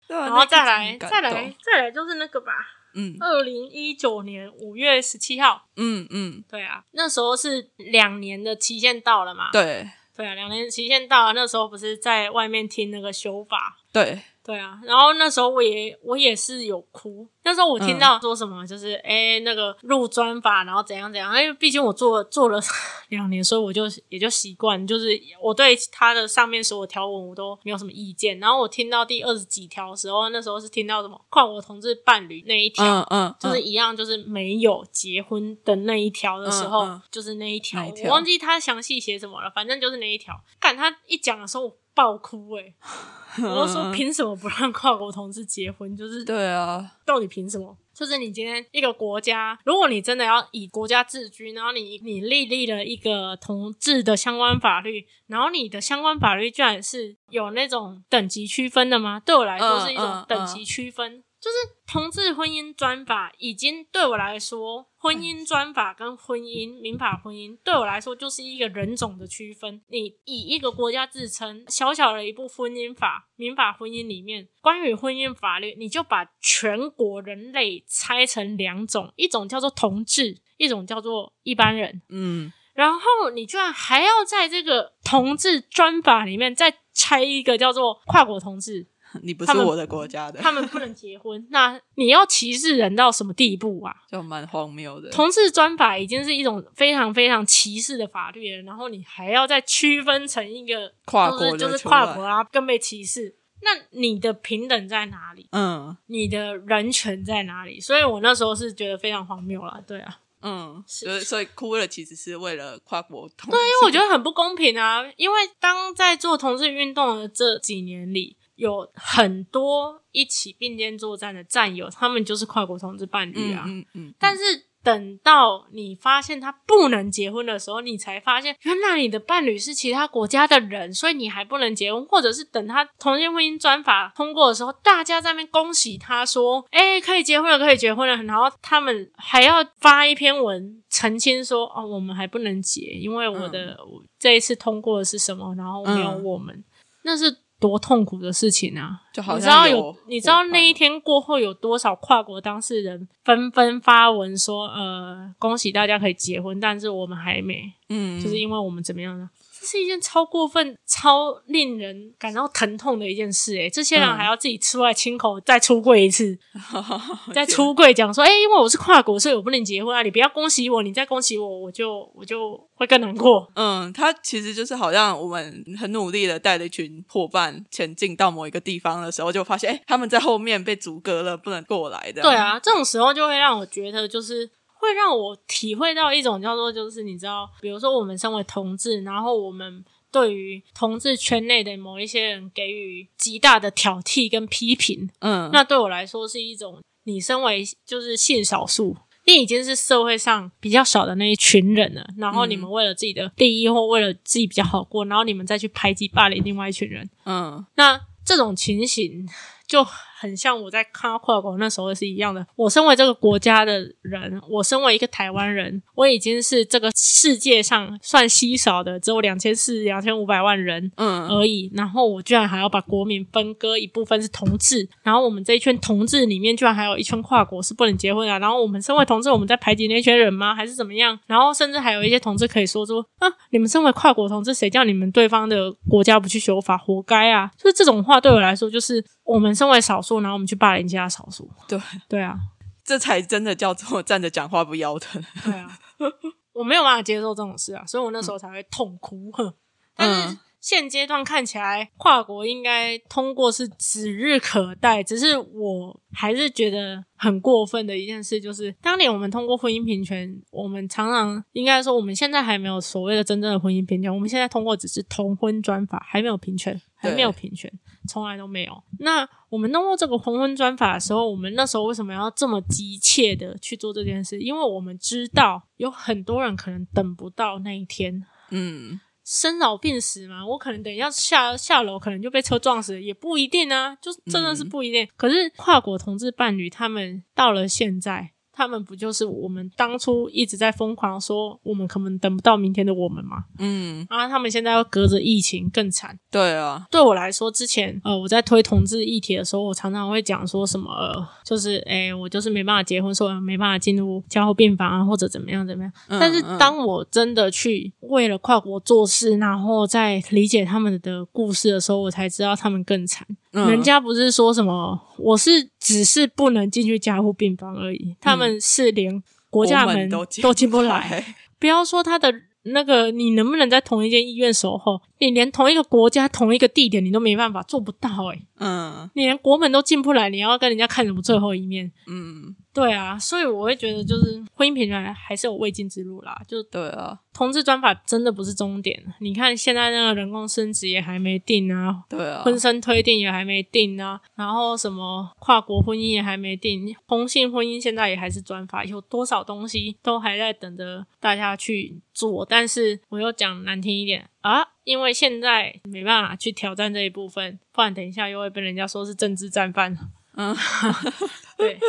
S1: 然
S2: 然后再来再来再来就是那个吧，
S1: 嗯，
S2: 二零一九年五月十七号，
S1: 嗯嗯，
S2: 对啊，那时候是两年的期限到了嘛，
S1: 对
S2: 对啊，两年期限到了，那时候不是在外面听那个修法。
S1: 对，
S2: 对啊，然后那时候我也我也是有哭。那时候我听到说什么，就是哎、那个入专法，然后怎样怎样，因为毕竟我做做了 *laughs* 两年，所以我就也就习惯，就是我对他的上面所有条文我都没有什么意见。然后我听到第二十几条的时候，那时候是听到什么跨国同志伴侣那一条，
S1: 嗯嗯，
S2: 就是一样，就是没有结婚的那一条的时候，
S1: 嗯。嗯
S2: 就是那一条，
S1: 一
S2: 我忘记他详细写什么了，反正就是那一条。干他一讲的时候，我爆哭诶、*laughs* 我就说凭什么不让跨国同志结婚？就是
S1: 嗯对啊，
S2: 到底凭什么？就是你今天一个国家，如果你真的要以国家自居，然后你你立立了一个同志的相关法律，然后你的相关法律居然是有那种等级区分的吗？对我来说是一种等级区分。就是同志婚姻专法已经对我来说，婚姻专法跟婚姻民法婚姻对我来说就是一个人种的区分。你以一个国家自称，小小的一部婚姻法、民法婚姻里面，关于婚姻法律，你就把全国人类拆成两种，一种叫做同志，一种叫做一般人。
S1: 嗯，
S2: 然后你居然还要在这个同志专法里面再拆一个叫做跨国同志，
S1: 你不是我的国家的，
S2: 他们不能结婚，那你要歧视人到什么地步啊？*laughs*
S1: 就蛮荒谬的。
S2: 同志专法已经是一种非常非常歧视的法律了，然后你还要再区分成一个
S1: 跨国
S2: 就是就是跨国啊，更被歧视。那你的平等在哪里？
S1: 嗯
S2: 你的人权在哪里？所以我那时候是觉得非常荒谬了，对啊，
S1: 嗯，所以所以哭了，其实是为了跨国同，对，
S2: 因为我觉得很不公平啊。因为当在做同志运动的这几年里，有很多一起并肩作战的战友，他们就是跨国同志伴侣
S1: 嗯
S2: 啊。
S1: 嗯嗯，
S2: 但是等到你发现他不能结婚的时候，你才发现原来你的伴侣是其他国家的人，所以你还不能结婚，或者是等他同性婚姻专法通过的时候，大家在那边恭喜他说：“哎、可以结婚了，可以结婚了。”然后他们还要发一篇文澄清说：“哦，我们还不能结，因为我的、我这一次通过的是什么，然后没有
S1: 嗯
S2: 我们。那是多痛苦的事情啊！
S1: 就好
S2: 你知道有
S1: 像有，
S2: 你知道那一天过后有多少跨国当事人纷纷发文说，呃，恭喜大家可以结婚，但是我们还没，
S1: 嗯，
S2: 就是因为我们怎么样呢？这是一件超过分、超令人感到疼痛的一件事、诶，这些人
S1: 嗯
S2: 还要自己出来亲口再出柜一次，*laughs* 再出柜讲说，哎、因为我是跨国，所以我不能结婚啊！你不要恭喜我，你再恭喜我，我就我就会更难过。
S1: 嗯，他其实就是好像我们很努力的带了一群伙伴前进到某一个地方的时候，就发现哎、诶他们在后面被阻隔了，不能过来的。
S2: 对，啊，这种时候就会让我觉得，就是会让我体会到一种叫做，就是你知道，比如说我们身为同志，然后我们对于同志圈内的某一些人给予极大的挑剔跟批评，
S1: 嗯，
S2: 那对我来说是一种，你身为就是性少数，你已经是社会上比较少的那一群人了，然后你们为了自己的利益或为了自己比较好过，然后你们再去排挤霸凌另外一群人，
S1: 嗯。
S2: 那这种情形就很像我在看到跨国那时候是一样的。我身为这个国家的人，我身为一个台湾人，我已经是这个世界上算稀少的，只有两千四、两千五百万人
S1: 嗯
S2: 而已。然后我居然还要把国民分割一部分是同志，然后我们这一圈同志里面居然还有一圈跨国是不能结婚啊。然后我们身为同志，我们在排挤那群人吗？还是怎么样？然后甚至还有一些同志可以说说啊，你们身为跨国同志，谁叫你们对方的国家不去修法，活该啊！就是这种话对我来说，就是我们身为少数，然后我们去霸凌其他少数。
S1: 对，
S2: 对啊，
S1: 这才真的叫做站着讲话不腰疼。
S2: 对啊，我没有办法接受这种事啊，所以我那时候才会痛哭。哼但是
S1: 嗯
S2: 现阶段看起来，跨国应该通过是指日可待。只是我还是觉得很过分的一件事，就是当年我们通过婚姻平权，我们常常应该说，我们现在还没有所谓的真正的婚姻平权，我们现在通过只是同婚专法，还没有平权，还没有平权，从来都没有。那我们弄过这个同婚专法的时候，我们那时候为什么要这么急切的去做这件事？因为我们知道有很多人可能等不到那一天。
S1: 嗯
S2: 生老病死嘛，我可能等一下下下楼，可能就被车撞死了，也不一定啊，就真的是不一定。可是跨国同志伴侣，他们到了现在，他们不就是我们当初一直在疯狂说，我们可能等不到明天的我们吗？
S1: 嗯，
S2: 啊，他们现在要隔着疫情更惨。
S1: 对啊，
S2: 对我来说，之前呃我在推同志议题的时候，我常常会讲说什么，呃、就是诶我就是没办法结婚，所以我没办法进入加护病房啊，或者怎么样怎么样。
S1: 嗯
S2: 但是
S1: 嗯
S2: 当我真的去为了跨国做事，然后再理解他们的故事的时候，我才知道他们更惨。
S1: 嗯
S2: 人家不是说什么，我是只是不能进去加护病房而已，他们是连国家门
S1: 都进
S2: 不来。
S1: 来，*laughs*
S2: 不要说他的那个，你能不能在同一间医院守候？你连同一个国家、同一个地点你都没办法做不到诶、
S1: 嗯
S2: 你连国门都进不来，你要跟人家看什么最后一面？
S1: 嗯，
S2: 对啊，所以我会觉得，就是婚姻平权还是有未尽之路啦。就
S1: 对啊，
S2: 同志专法真的不是终点。你看现在那个人工生殖也还没定啊，
S1: 对啊，
S2: 婚生推定也还没定啊，然后什么跨国婚姻也还没定，同性婚姻现在也还是专法，有多少东西都还在等着大家去做。但是我又讲难听一点啊，因为现在没办法去挑战这一部分，不然等一下又会被人家说是政治战犯。
S1: 嗯，*laughs*
S2: 对，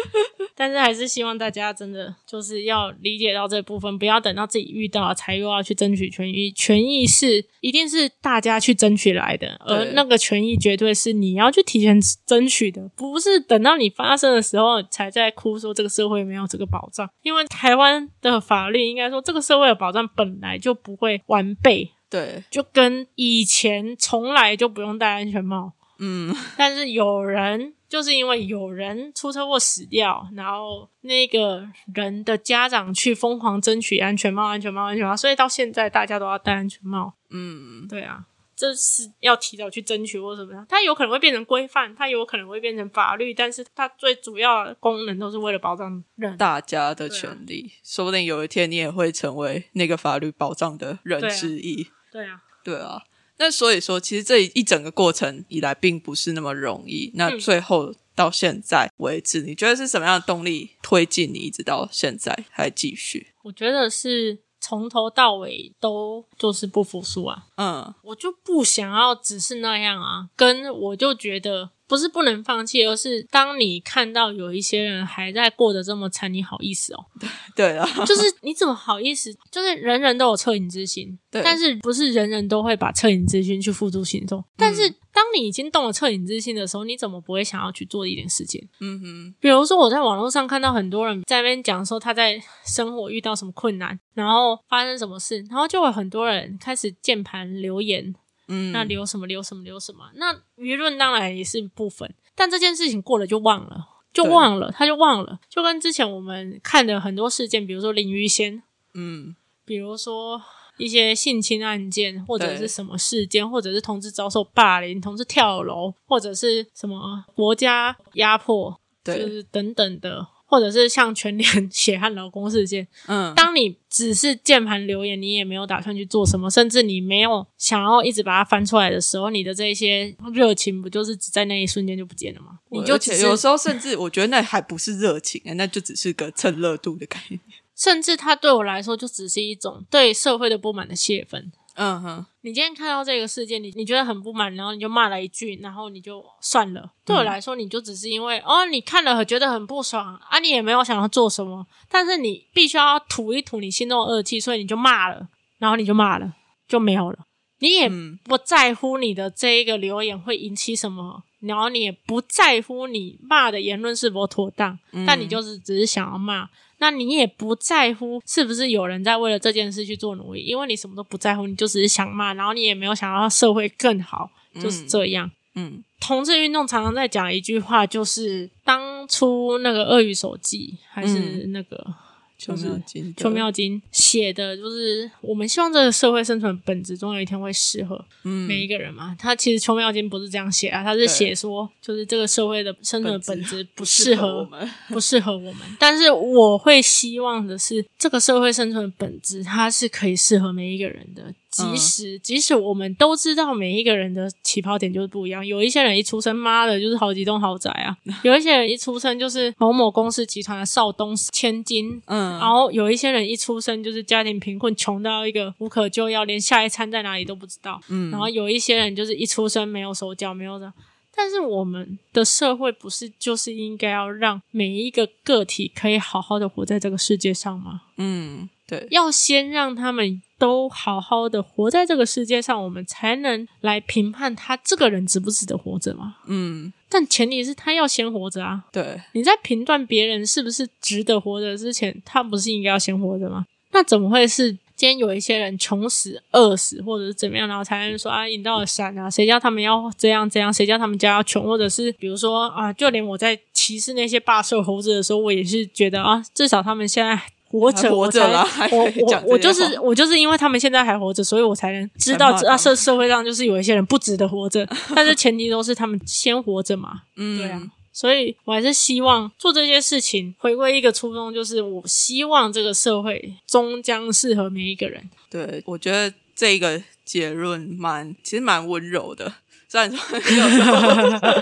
S2: 但是还是希望大家真的就是要理解到这部分，不要等到自己遇到了才又要去争取权益。权益是一定是大家去争取来的，而那个权益绝对是你要去提前争取的，不是等到你发生的时候才在哭说这个社会没有这个保障。因为台湾的法律应该说，这个社会的保障本来就不会完备，
S1: 对，
S2: 就跟以前从来就不用戴安全帽。
S1: 嗯
S2: 但是有人就是因为有人出车祸死掉，然后那个人的家长去疯狂争取安全帽、安全帽、安全帽，所以到现在大家都要戴安全帽。
S1: 嗯，
S2: 对啊，这是要提早去争取或什么样，它有可能会变成规范，它有可能会变成法律，但是它最主要的功能都是为了保障人。
S1: 大家的权利，说不定有一天你也会成为那个法律保障的人
S2: 对啊
S1: 之一。
S2: 对啊，
S1: 对啊，那所以说，其实这一整个过程以来，并不是那么容易。那
S2: 嗯
S1: 最后到现在为止，你觉得是什么样的动力推进你一直到现在还继续？
S2: 我觉得是从头到尾都就是不服输啊。
S1: 嗯
S2: 我就不想要只是那样啊，跟我就觉得不是不能放弃，而是当你看到有一些人还在过得这么惨，你好意思哦？*laughs*
S1: 对啊，*laughs*
S2: 就是你怎么好意思？就是人人都有恻隐之心，
S1: 对
S2: 但是不是人人都会把恻隐之心去付诸行动。但是当你已经动了恻隐之心的时候，你怎么不会想要去做一点事情？
S1: 嗯哼，
S2: 比如说，我在网络上看到很多人在那边讲说他在生活遇到什么困难，然后发生什么事，然后就有很多人开始键盘留言，
S1: 嗯，
S2: 那留什么留什么留什么，那舆论当然也是部分，但这件事情过了就忘了，就忘了，他就忘了，就跟之前我们看的很多事件，比如说林于仙，
S1: 嗯。
S2: 比如说一些性侵案件，或者是什么事件，或者是同志遭受霸凌、同志跳楼，或者是什么国家压迫，就
S1: 对，
S2: 是等等的，或者是像全联 *laughs* 血汗劳工事件，
S1: 嗯，
S2: 当你只是键盘留言，你也没有打算去做什么，甚至你没有想要一直把它翻出来的时候，你的这些热情不就是只在那一瞬间就不见了吗？你就
S1: 有时候甚至我觉得那还不是热情，那就只是个蹭热度的概念。
S2: 甚至它对我来说就只是一种对社会的不满的泄愤。
S1: 嗯哼，
S2: 你今天看到这个事件，你你觉得很不满，然后你就骂了一句，然后你就算了。对我来说，你就只是因为哦，你看了觉得很不爽啊，你也没有想要做什么，但是你必须要吐一吐你心中的恶气，所以你就骂了，然后你就骂了，就没有了。你也
S1: 嗯
S2: 不在乎你的这一个留言会引起什么，然后你也不在乎你骂的言论是否妥当，但你就是只是想要骂。那你也不在乎是不是有人在为了这件事去做努力，因为你什么都不在乎，你就只是想骂，然后你也没有想要社会更好，就是这样。
S1: 嗯
S2: 同志运动常常在讲一句话，就是当初那个鳄鱼手记还是那个。
S1: 邱
S2: 就是
S1: 妙金的，
S2: 邱妙金写的，就是我们希望这个社会生存本质总有一天会适合
S1: 嗯
S2: 每一个人嘛。他其实邱妙金不是这样写啊，他是写说，就是这个社会的生存本质不适合
S1: 我们，*laughs*
S2: 不适合我们。但是我会希望的是，这个社会生存的本质它是可以适合每一个人的。即使、即使我们都知道每一个人的起跑点就是不一样，有一些人一出生妈的就是好几栋豪宅啊，*laughs* 有一些人一出生就是某某公司集团的少东千金，
S1: 嗯
S2: 然后有一些人一出生就是家庭贫困，穷到一个无可救药，连下一餐在哪里都不知道。
S1: 嗯
S2: 然后有一些人就是一出生没有手脚，没有的。但是我们的社会不是就是应该要让每一个个体可以好好的活在这个世界上吗？
S1: 嗯，对，
S2: 要先让他们都好好的活在这个世界上，我们才能来评判他这个人值不值得活着嘛。
S1: 嗯
S2: 但前提是他要先活着啊。
S1: 对，
S2: 你在评断别人是不是值得活着之前，他不是应该要先活着吗？那怎么会是今天有一些人穷死、饿死，或者是怎么样，然后才能说啊引到了山啊？谁叫他们要这样这样？谁叫他们家要穷？或者是比如说啊，就连我在歧视那些霸兽猴子的时候，我也是觉得啊，至少他们现在。活着，
S1: 活着啦
S2: 我 *laughs* 我我我就是我就是因为他们现在还活着，所以我才能知道啊社社会上就是有一些人不值得活着，*laughs* 但是前提都是他们先活着嘛。
S1: 嗯
S2: 对啊，所以我还是希望做这些事情，回归一个初衷，就是我希望这个社会终将适合每一个人。
S1: 对，我觉得这个结论蛮，其实蛮温柔的。虽然说有时候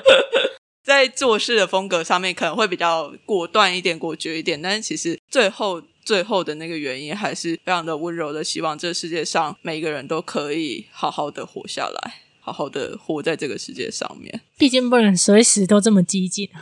S1: *laughs* 在做事的风格上面可能会比较果断一点、果决一点，但是其实最后最后的那个原因还是非常的温柔的，希望这世界上每一个人都可以好好的活下来，好好的活在这个世界上面。
S2: 毕竟不能随时都这么激进。*laughs*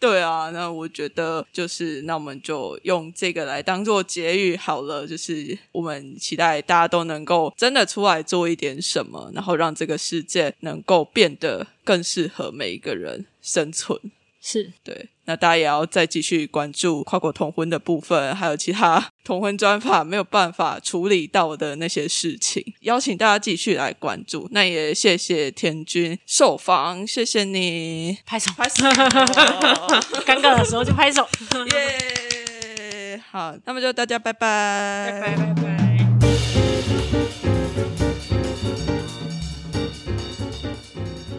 S1: 对啊，那我觉得就是，那我们就用这个来当做结语好了。就是我们期待大家都能够真的出来做一点什么，然后让这个世界能够变得更适合每一个人生存。
S2: 是，
S1: 对，那大家也要再继续关注跨国同婚的部分，还有其他 *laughs* 同婚专法没有办法处理到的那些事情，邀请大家继续来关注。那也谢谢天君受访，谢谢你，
S2: 拍手，
S1: 拍手，
S2: 尴尬的时候就拍手。*laughs*
S1: 耶！好，那么就大家拜拜，
S2: 拜拜拜拜。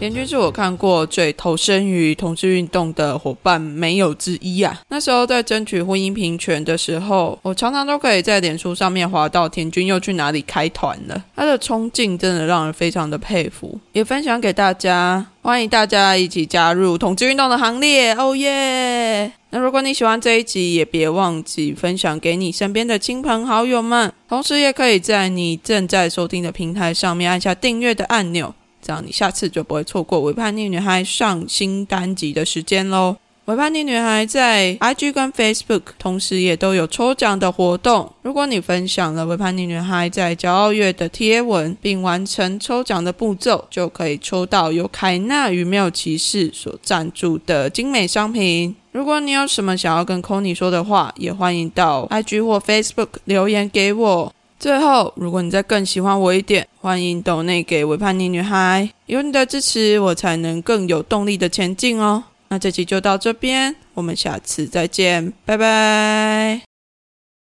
S1: 田军是我看过最投身于同志运动的伙伴没有之一啊。那时候在争取婚姻平权的时候，我常常都可以在脸书上面滑到田军又去哪里开团了。他的冲劲真的让人非常的佩服，也分享给大家。欢迎大家一起加入同志运动的行列，哦耶！那如果你喜欢这一集，也别忘记分享给你身边的亲朋好友们，同时也可以在你正在收听的平台上面按下订阅的按钮。这样你下次就不会错过《伪叛逆女孩》上新单集的时间喽。《伪叛逆女孩》在 IG 跟 Facebook 同时也都有抽奖的活动。如果你分享了《伪叛逆女孩》在骄傲月的贴文，并完成抽奖的步骤，就可以抽到由凯纳与妙骑士所赞助的精美商品。如果你有什么想要跟 c o n y 说的话，也欢迎到 IG 或 Facebook 留言给我。最后，如果你再更喜欢我一点，欢迎抖内给维叛逆女孩，有你的支持，我才能更有动力的前进哦。那这期就到这边，我们下次再见，拜拜。